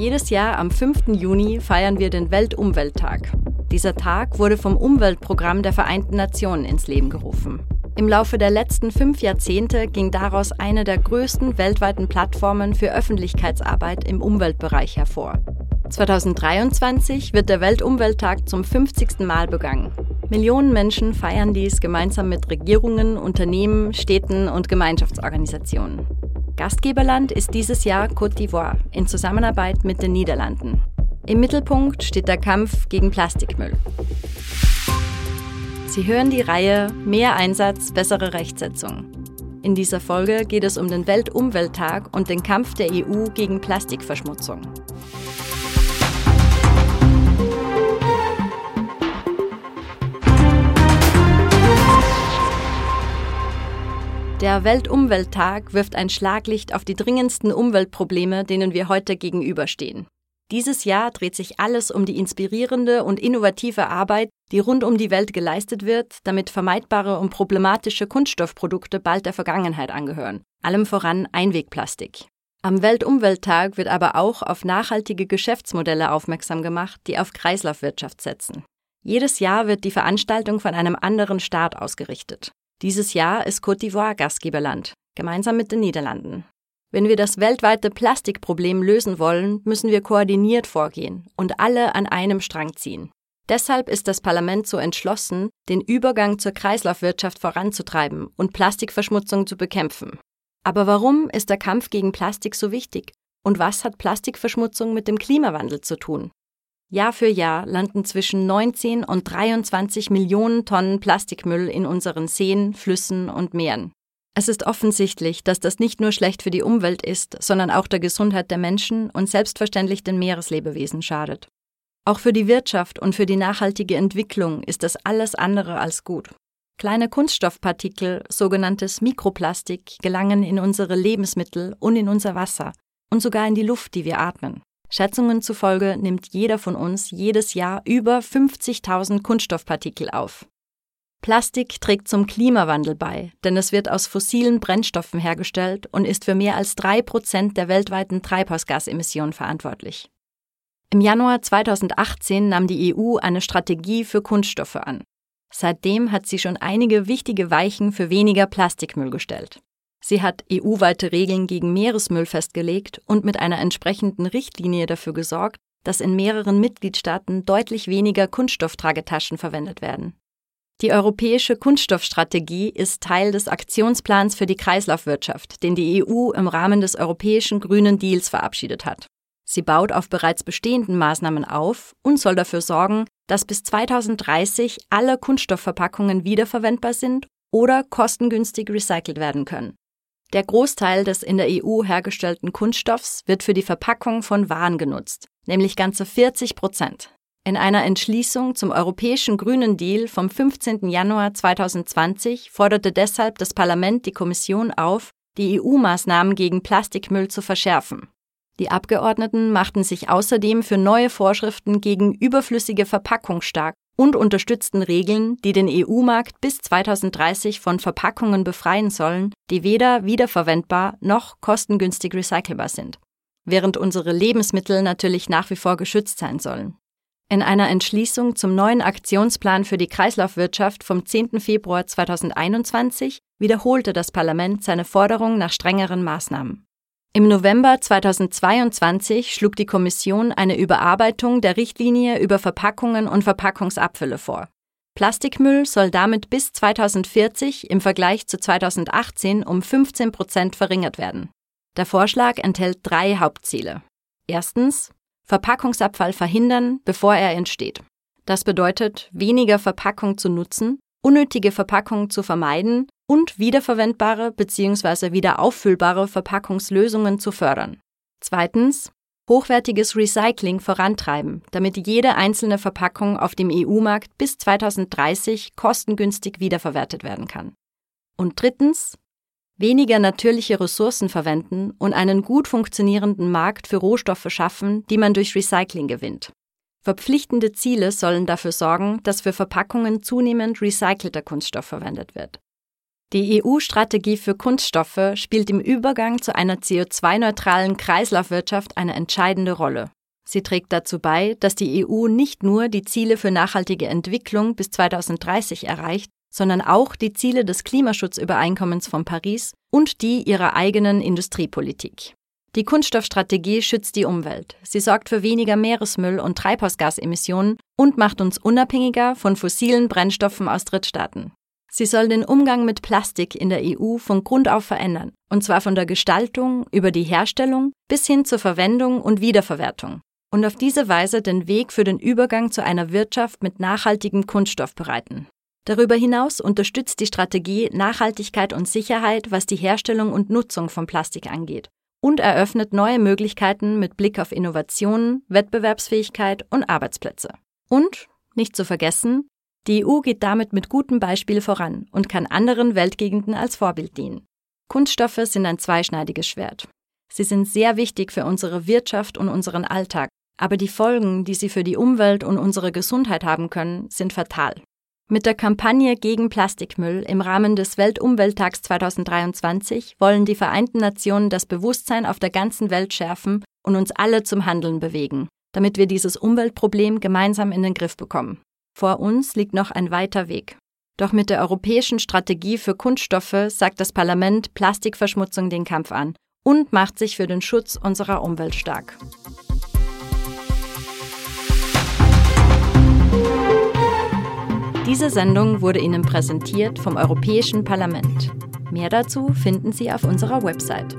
Jedes Jahr am 5. Juni feiern wir den Weltumwelttag. Dieser Tag wurde vom Umweltprogramm der Vereinten Nationen ins Leben gerufen. Im Laufe der letzten fünf Jahrzehnte ging daraus eine der größten weltweiten Plattformen für Öffentlichkeitsarbeit im Umweltbereich hervor. 2023 wird der Weltumwelttag zum 50. Mal begangen. Millionen Menschen feiern dies gemeinsam mit Regierungen, Unternehmen, Städten und Gemeinschaftsorganisationen. Gastgeberland ist dieses Jahr Côte d'Ivoire in Zusammenarbeit mit den Niederlanden. Im Mittelpunkt steht der Kampf gegen Plastikmüll. Sie hören die Reihe Mehr Einsatz, bessere Rechtsetzung. In dieser Folge geht es um den Weltumwelttag und den Kampf der EU gegen Plastikverschmutzung. Der Weltumwelttag wirft ein Schlaglicht auf die dringendsten Umweltprobleme, denen wir heute gegenüberstehen. Dieses Jahr dreht sich alles um die inspirierende und innovative Arbeit, die rund um die Welt geleistet wird, damit vermeidbare und problematische Kunststoffprodukte bald der Vergangenheit angehören, allem voran Einwegplastik. Am Weltumwelttag wird aber auch auf nachhaltige Geschäftsmodelle aufmerksam gemacht, die auf Kreislaufwirtschaft setzen. Jedes Jahr wird die Veranstaltung von einem anderen Staat ausgerichtet. Dieses Jahr ist Côte d'Ivoire Gastgeberland, gemeinsam mit den Niederlanden. Wenn wir das weltweite Plastikproblem lösen wollen, müssen wir koordiniert vorgehen und alle an einem Strang ziehen. Deshalb ist das Parlament so entschlossen, den Übergang zur Kreislaufwirtschaft voranzutreiben und Plastikverschmutzung zu bekämpfen. Aber warum ist der Kampf gegen Plastik so wichtig? Und was hat Plastikverschmutzung mit dem Klimawandel zu tun? Jahr für Jahr landen zwischen 19 und 23 Millionen Tonnen Plastikmüll in unseren Seen, Flüssen und Meeren. Es ist offensichtlich, dass das nicht nur schlecht für die Umwelt ist, sondern auch der Gesundheit der Menschen und selbstverständlich den Meereslebewesen schadet. Auch für die Wirtschaft und für die nachhaltige Entwicklung ist das alles andere als gut. Kleine Kunststoffpartikel, sogenanntes Mikroplastik, gelangen in unsere Lebensmittel und in unser Wasser und sogar in die Luft, die wir atmen. Schätzungen zufolge nimmt jeder von uns jedes Jahr über 50.000 Kunststoffpartikel auf. Plastik trägt zum Klimawandel bei, denn es wird aus fossilen Brennstoffen hergestellt und ist für mehr als drei Prozent der weltweiten Treibhausgasemissionen verantwortlich. Im Januar 2018 nahm die EU eine Strategie für Kunststoffe an. Seitdem hat sie schon einige wichtige Weichen für weniger Plastikmüll gestellt. Sie hat EU-weite Regeln gegen Meeresmüll festgelegt und mit einer entsprechenden Richtlinie dafür gesorgt, dass in mehreren Mitgliedstaaten deutlich weniger Kunststofftragetaschen verwendet werden. Die europäische Kunststoffstrategie ist Teil des Aktionsplans für die Kreislaufwirtschaft, den die EU im Rahmen des europäischen Grünen Deals verabschiedet hat. Sie baut auf bereits bestehenden Maßnahmen auf und soll dafür sorgen, dass bis 2030 alle Kunststoffverpackungen wiederverwendbar sind oder kostengünstig recycelt werden können. Der Großteil des in der EU hergestellten Kunststoffs wird für die Verpackung von Waren genutzt, nämlich ganze 40 Prozent. In einer Entschließung zum Europäischen Grünen Deal vom 15. Januar 2020 forderte deshalb das Parlament die Kommission auf, die EU-Maßnahmen gegen Plastikmüll zu verschärfen. Die Abgeordneten machten sich außerdem für neue Vorschriften gegen überflüssige Verpackung stark und unterstützten Regeln, die den EU-Markt bis 2030 von Verpackungen befreien sollen, die weder wiederverwendbar noch kostengünstig recycelbar sind, während unsere Lebensmittel natürlich nach wie vor geschützt sein sollen. In einer Entschließung zum neuen Aktionsplan für die Kreislaufwirtschaft vom 10. Februar 2021 wiederholte das Parlament seine Forderung nach strengeren Maßnahmen. Im November 2022 schlug die Kommission eine Überarbeitung der Richtlinie über Verpackungen und Verpackungsabfälle vor. Plastikmüll soll damit bis 2040 im Vergleich zu 2018 um 15 Prozent verringert werden. Der Vorschlag enthält drei Hauptziele. Erstens Verpackungsabfall verhindern, bevor er entsteht. Das bedeutet, weniger Verpackung zu nutzen, unnötige Verpackungen zu vermeiden und wiederverwendbare bzw. wiederauffüllbare Verpackungslösungen zu fördern. Zweitens, hochwertiges Recycling vorantreiben, damit jede einzelne Verpackung auf dem EU-Markt bis 2030 kostengünstig wiederverwertet werden kann. Und drittens, weniger natürliche Ressourcen verwenden und einen gut funktionierenden Markt für Rohstoffe schaffen, die man durch Recycling gewinnt. Verpflichtende Ziele sollen dafür sorgen, dass für Verpackungen zunehmend recycelter Kunststoff verwendet wird. Die EU-Strategie für Kunststoffe spielt im Übergang zu einer CO2-neutralen Kreislaufwirtschaft eine entscheidende Rolle. Sie trägt dazu bei, dass die EU nicht nur die Ziele für nachhaltige Entwicklung bis 2030 erreicht, sondern auch die Ziele des Klimaschutzübereinkommens von Paris und die ihrer eigenen Industriepolitik. Die Kunststoffstrategie schützt die Umwelt. Sie sorgt für weniger Meeresmüll und Treibhausgasemissionen und macht uns unabhängiger von fossilen Brennstoffen aus Drittstaaten. Sie soll den Umgang mit Plastik in der EU von Grund auf verändern, und zwar von der Gestaltung über die Herstellung bis hin zur Verwendung und Wiederverwertung, und auf diese Weise den Weg für den Übergang zu einer Wirtschaft mit nachhaltigem Kunststoff bereiten. Darüber hinaus unterstützt die Strategie Nachhaltigkeit und Sicherheit, was die Herstellung und Nutzung von Plastik angeht, und eröffnet neue Möglichkeiten mit Blick auf Innovationen, Wettbewerbsfähigkeit und Arbeitsplätze. Und, nicht zu vergessen, die EU geht damit mit gutem Beispiel voran und kann anderen Weltgegenden als Vorbild dienen. Kunststoffe sind ein zweischneidiges Schwert. Sie sind sehr wichtig für unsere Wirtschaft und unseren Alltag, aber die Folgen, die sie für die Umwelt und unsere Gesundheit haben können, sind fatal. Mit der Kampagne gegen Plastikmüll im Rahmen des Weltumwelttags 2023 wollen die Vereinten Nationen das Bewusstsein auf der ganzen Welt schärfen und uns alle zum Handeln bewegen, damit wir dieses Umweltproblem gemeinsam in den Griff bekommen. Vor uns liegt noch ein weiter Weg. Doch mit der europäischen Strategie für Kunststoffe sagt das Parlament Plastikverschmutzung den Kampf an und macht sich für den Schutz unserer Umwelt stark. Diese Sendung wurde Ihnen präsentiert vom Europäischen Parlament. Mehr dazu finden Sie auf unserer Website.